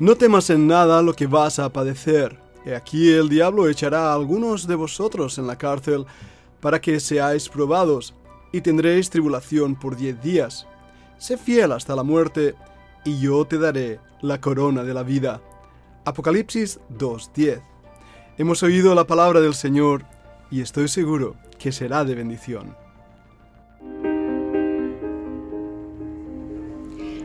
No temas en nada lo que vas a padecer. He aquí el diablo echará a algunos de vosotros en la cárcel para que seáis probados, y tendréis tribulación por diez días. Sé fiel hasta la muerte, y yo te daré la corona de la vida. Apocalipsis 2.10. Hemos oído la palabra del Señor, y estoy seguro que será de bendición.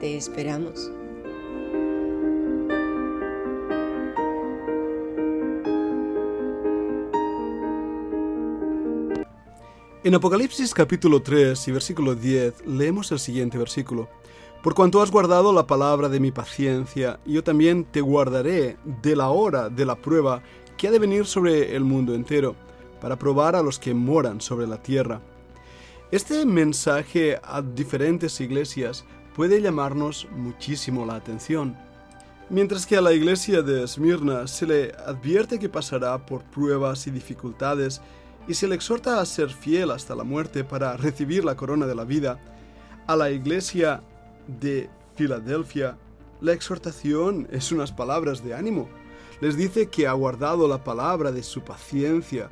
Te esperamos. En Apocalipsis capítulo 3 y versículo 10 leemos el siguiente versículo. Por cuanto has guardado la palabra de mi paciencia, yo también te guardaré de la hora de la prueba que ha de venir sobre el mundo entero, para probar a los que moran sobre la tierra. Este mensaje a diferentes iglesias puede llamarnos muchísimo la atención. Mientras que a la iglesia de Esmirna se le advierte que pasará por pruebas y dificultades y se le exhorta a ser fiel hasta la muerte para recibir la corona de la vida, a la iglesia de Filadelfia la exhortación es unas palabras de ánimo. Les dice que ha guardado la palabra de su paciencia.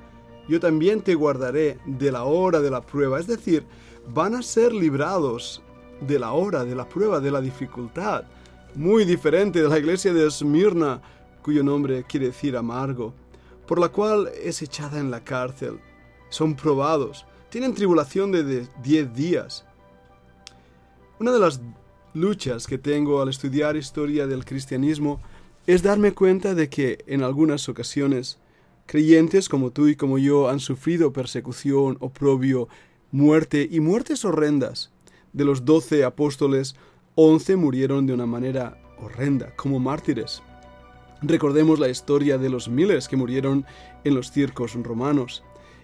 Yo también te guardaré de la hora de la prueba, es decir, van a ser librados de la hora, de la prueba, de la dificultad. Muy diferente de la iglesia de Esmirna, cuyo nombre quiere decir amargo, por la cual es echada en la cárcel. Son probados, tienen tribulación de 10 días. Una de las luchas que tengo al estudiar historia del cristianismo es darme cuenta de que en algunas ocasiones creyentes como tú y como yo han sufrido persecución, oprobio, muerte y muertes horrendas. De los doce apóstoles, once murieron de una manera horrenda, como mártires. Recordemos la historia de los miles que murieron en los circos romanos.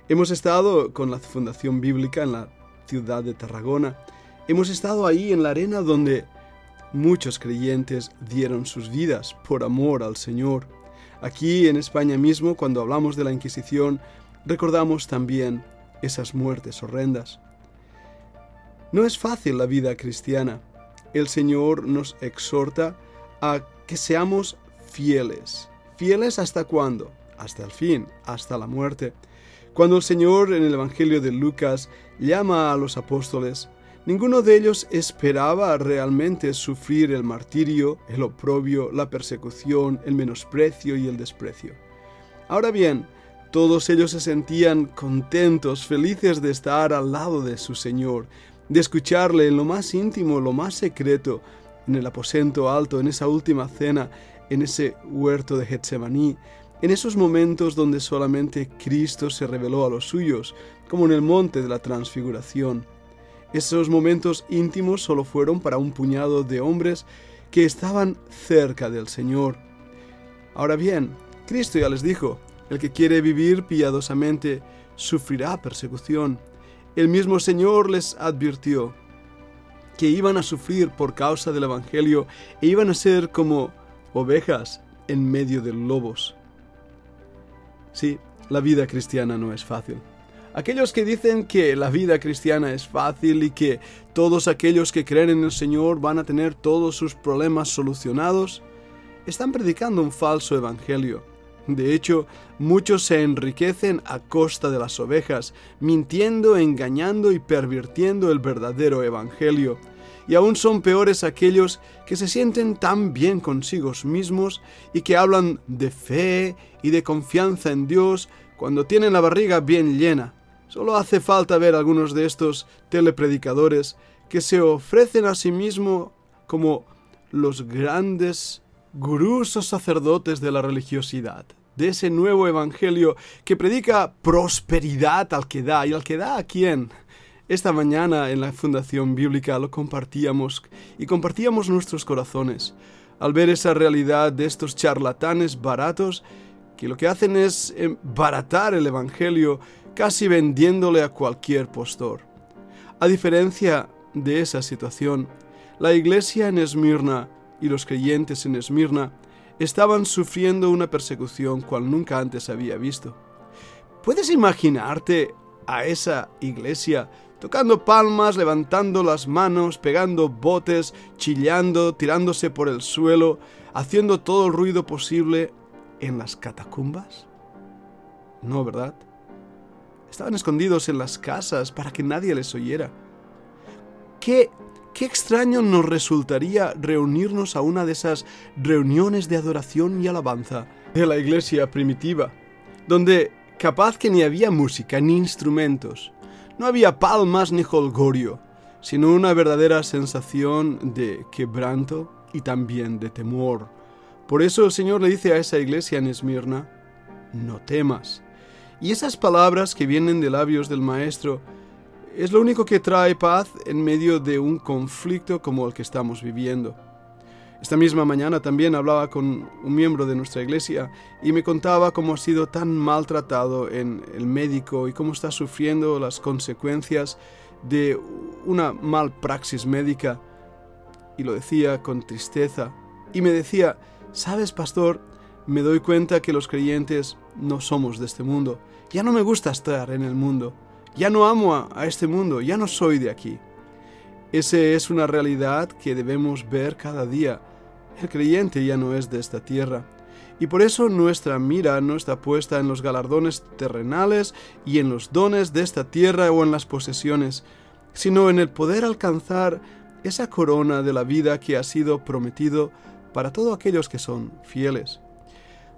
Hemos estado con la Fundación Bíblica en la ciudad de Tarragona. Hemos estado ahí en la arena donde muchos creyentes dieron sus vidas por amor al Señor. Aquí en España mismo, cuando hablamos de la Inquisición, recordamos también esas muertes horrendas. No es fácil la vida cristiana. El Señor nos exhorta a que seamos fieles. ¿Fieles hasta cuándo? Hasta el fin, hasta la muerte. Cuando el Señor en el Evangelio de Lucas llama a los apóstoles, ninguno de ellos esperaba realmente sufrir el martirio, el oprobio, la persecución, el menosprecio y el desprecio. Ahora bien, todos ellos se sentían contentos, felices de estar al lado de su Señor, de escucharle en lo más íntimo, lo más secreto, en el aposento alto, en esa última cena, en ese huerto de Getsemaní, en esos momentos donde solamente Cristo se reveló a los suyos, como en el monte de la transfiguración. Esos momentos íntimos solo fueron para un puñado de hombres que estaban cerca del Señor. Ahora bien, Cristo ya les dijo, el que quiere vivir piadosamente sufrirá persecución. El mismo Señor les advirtió que iban a sufrir por causa del Evangelio e iban a ser como ovejas en medio de lobos. Sí, la vida cristiana no es fácil. Aquellos que dicen que la vida cristiana es fácil y que todos aquellos que creen en el Señor van a tener todos sus problemas solucionados, están predicando un falso evangelio. De hecho, muchos se enriquecen a costa de las ovejas, mintiendo, engañando y pervirtiendo el verdadero Evangelio. Y aún son peores aquellos que se sienten tan bien consigo mismos y que hablan de fe y de confianza en Dios cuando tienen la barriga bien llena. Solo hace falta ver algunos de estos telepredicadores que se ofrecen a sí mismos como los grandes gurús o sacerdotes de la religiosidad, de ese nuevo evangelio que predica prosperidad al que da y al que da a quién. Esta mañana en la Fundación Bíblica lo compartíamos y compartíamos nuestros corazones. al ver esa realidad de estos charlatanes baratos que lo que hacen es baratar el Evangelio casi vendiéndole a cualquier postor. A diferencia de esa situación, la iglesia en Esmirna y los creyentes en Esmirna estaban sufriendo una persecución cual nunca antes había visto. ¿Puedes imaginarte a esa iglesia tocando palmas, levantando las manos, pegando botes, chillando, tirándose por el suelo, haciendo todo el ruido posible en las catacumbas? No, ¿verdad? Estaban escondidos en las casas para que nadie les oyera. ¿Qué, qué extraño nos resultaría reunirnos a una de esas reuniones de adoración y alabanza de la iglesia primitiva, donde capaz que ni había música ni instrumentos, no había palmas ni holgorio, sino una verdadera sensación de quebranto y también de temor. Por eso el Señor le dice a esa iglesia en Esmirna, no temas. Y esas palabras que vienen de labios del Maestro es lo único que trae paz en medio de un conflicto como el que estamos viviendo. Esta misma mañana también hablaba con un miembro de nuestra iglesia y me contaba cómo ha sido tan maltratado en el médico y cómo está sufriendo las consecuencias de una mal praxis médica. Y lo decía con tristeza. Y me decía, sabes, pastor, me doy cuenta que los creyentes no somos de este mundo. Ya no me gusta estar en el mundo. Ya no amo a, este mundo. Ya no soy de aquí. Esa es una realidad que debemos ver cada día el creyente ya no es de esta tierra. Y por eso nuestra mira no está puesta en los galardones terrenales y en los dones de esta tierra o en las posesiones, sino en el poder alcanzar esa corona de la vida que ha sido prometido para todos aquellos que son fieles.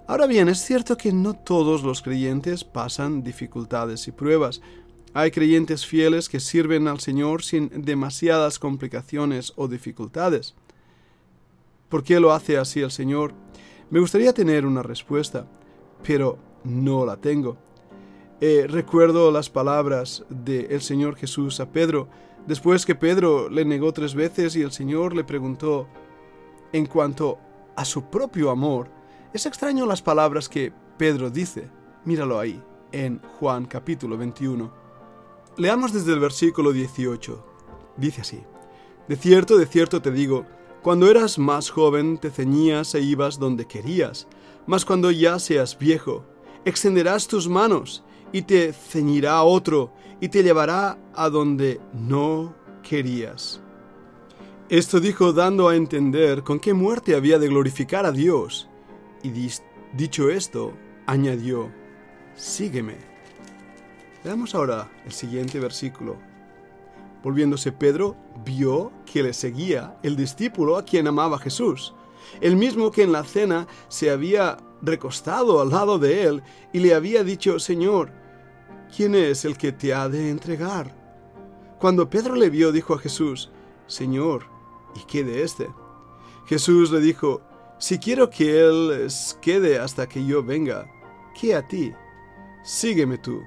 Ahora bien, es cierto que no todos los creyentes pasan dificultades y pruebas. Hay creyentes fieles que sirven al Señor sin demasiadas complicaciones o dificultades. ¿Por qué lo hace así el Señor? Me gustaría tener una respuesta, pero no la tengo. Eh, recuerdo las palabras del Señor Jesús a Pedro, después que Pedro le negó tres veces y el Señor le preguntó, en cuanto a su propio amor, es extraño las palabras que Pedro dice. Míralo ahí, en Juan capítulo 21. Leamos desde el versículo 18. Dice así, De cierto, de cierto te digo, cuando eras más joven te ceñías e ibas donde querías, mas cuando ya seas viejo, extenderás tus manos y te ceñirá otro y te llevará a donde no querías. Esto dijo dando a entender con qué muerte había de glorificar a Dios. Y dicho esto, añadió, sígueme. Veamos ahora el siguiente versículo, Volviéndose Pedro, vio que le seguía el discípulo a quien amaba Jesús, el mismo que en la cena se había recostado al lado de él y le había dicho, Señor, ¿quién es el que te ha de entregar? Cuando Pedro le vio, dijo a Jesús, Señor, ¿y qué de éste? Jesús le dijo, Si quiero que él quede hasta que yo venga, ¿qué a ti? Sígueme tú.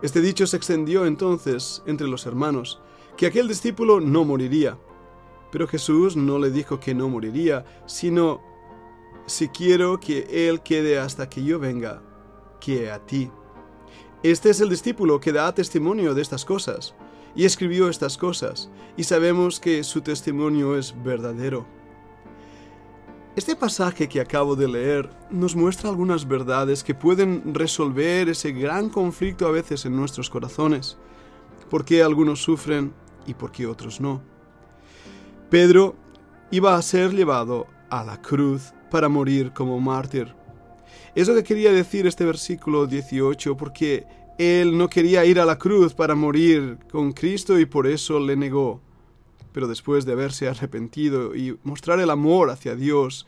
Este dicho se extendió entonces entre los hermanos, que aquel discípulo no moriría. Pero Jesús no le dijo que no moriría, sino, si quiero que Él quede hasta que yo venga, que a ti. Este es el discípulo que da testimonio de estas cosas, y escribió estas cosas, y sabemos que su testimonio es verdadero. Este pasaje que acabo de leer nos muestra algunas verdades que pueden resolver ese gran conflicto a veces en nuestros corazones. ¿Por qué algunos sufren y por qué otros no? Pedro iba a ser llevado a la cruz para morir como mártir. Es lo que quería decir este versículo 18 porque él no quería ir a la cruz para morir con Cristo y por eso le negó pero después de haberse arrepentido y mostrar el amor hacia Dios,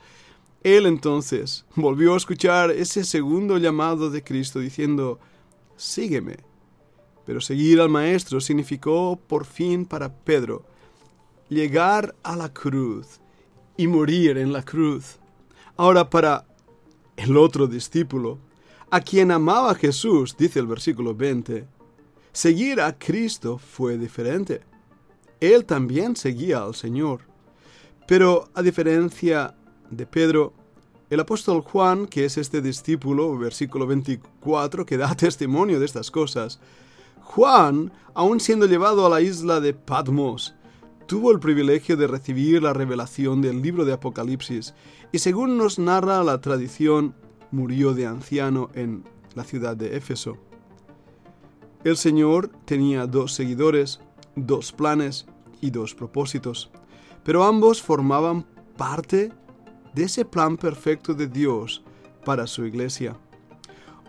él entonces volvió a escuchar ese segundo llamado de Cristo diciendo, sígueme. Pero seguir al Maestro significó por fin para Pedro llegar a la cruz y morir en la cruz. Ahora para el otro discípulo, a quien amaba Jesús, dice el versículo 20, seguir a Cristo fue diferente él también seguía al Señor. Pero a diferencia de Pedro, el apóstol Juan, que es este discípulo, versículo 24, que da testimonio de estas cosas, Juan, aun siendo llevado a la isla de Patmos, tuvo el privilegio de recibir la revelación del libro de Apocalipsis y según nos narra la tradición, murió de anciano en la ciudad de Éfeso. El Señor tenía dos seguidores, dos planes y dos propósitos, pero ambos formaban parte de ese plan perfecto de Dios para su iglesia.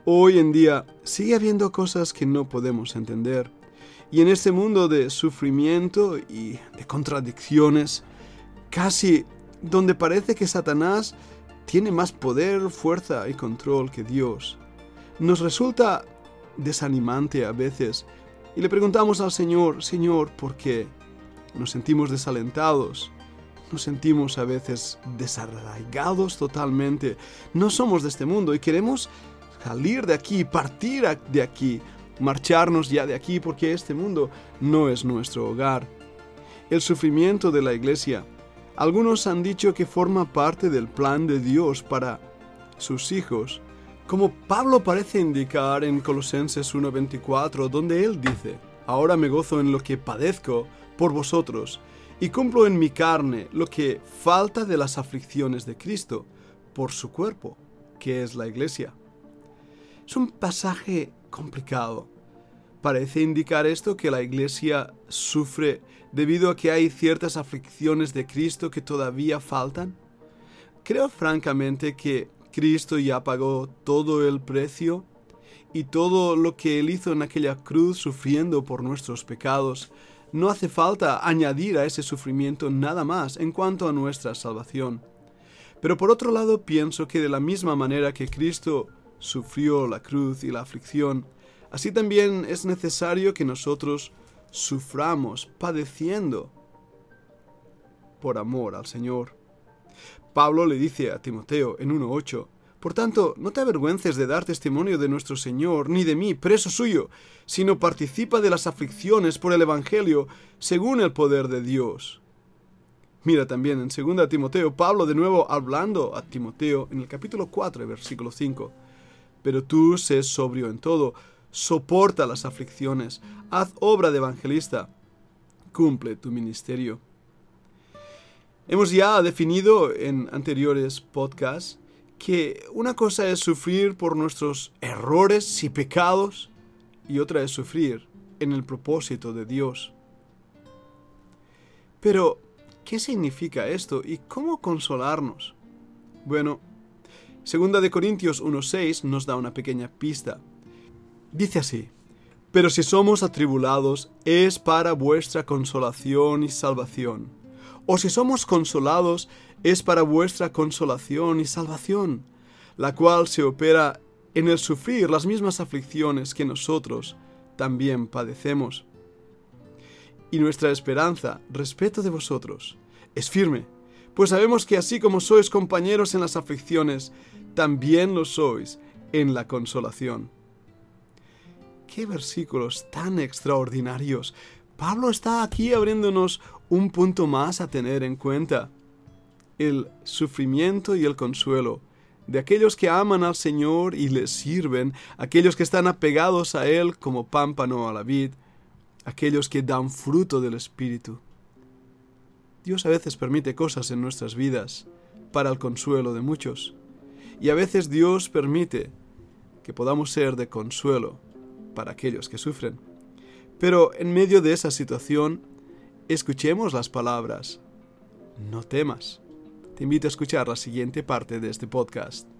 Hoy en día sigue habiendo cosas que no podemos entender, y en este mundo de sufrimiento y de contradicciones, casi donde parece que Satanás tiene más poder, fuerza y control que Dios, nos resulta desanimante a veces y le preguntamos al Señor, Señor, ¿por qué? Nos sentimos desalentados, nos sentimos a veces desarraigados totalmente, no somos de este mundo y queremos salir de aquí, partir de aquí, marcharnos ya de aquí porque este mundo no es nuestro hogar. El sufrimiento de la iglesia, algunos han dicho que forma parte del plan de Dios para sus hijos, como Pablo parece indicar en Colosenses 1:24, donde él dice, Ahora me gozo en lo que padezco por vosotros, y cumplo en mi carne lo que falta de las aflicciones de Cristo, por su cuerpo, que es la iglesia. Es un pasaje complicado. Parece indicar esto que la iglesia sufre debido a que hay ciertas aflicciones de Cristo que todavía faltan. Creo francamente que Cristo ya pagó todo el precio y todo lo que Él hizo en aquella cruz sufriendo por nuestros pecados. No hace falta añadir a ese sufrimiento nada más en cuanto a nuestra salvación. Pero por otro lado pienso que de la misma manera que Cristo sufrió la cruz y la aflicción, así también es necesario que nosotros suframos padeciendo por amor al Señor. Pablo le dice a Timoteo en 1.8, Por tanto, no te avergüences de dar testimonio de nuestro Señor, ni de mí, preso suyo, sino participa de las aflicciones por el Evangelio, según el poder de Dios. Mira también en 2 Timoteo, Pablo de nuevo hablando a Timoteo en el capítulo 4, versículo 5. Pero tú sé sobrio en todo, soporta las aflicciones, haz obra de evangelista, cumple tu ministerio. Hemos ya definido en anteriores podcasts que una cosa es sufrir por nuestros errores y pecados y otra es sufrir en el propósito de Dios. Pero, ¿qué significa esto y cómo consolarnos? Bueno, segunda de Corintios 1.6 nos da una pequeña pista. Dice así, pero si somos atribulados es para vuestra consolación y salvación o si somos consolados, es para vuestra consolación y salvación, la cual se opera en el sufrir las mismas aflicciones que nosotros también padecemos. Y nuestra esperanza, respeto de vosotros, es firme, pues sabemos que así como sois compañeros en las aflicciones, también lo sois en la consolación. Qué versículos tan extraordinarios. Pablo está aquí abriéndonos un punto más a tener en cuenta. El sufrimiento y el consuelo de aquellos que aman al Señor y le sirven, aquellos que están apegados a Él como pámpano a la vid, aquellos que dan fruto del Espíritu. Dios a veces permite cosas en nuestras vidas para el consuelo de muchos, y a veces Dios permite que podamos ser de consuelo para aquellos que sufren. Pero en medio de esa situación Escuchemos las palabras. No temas. Te invito a escuchar la siguiente parte de este podcast.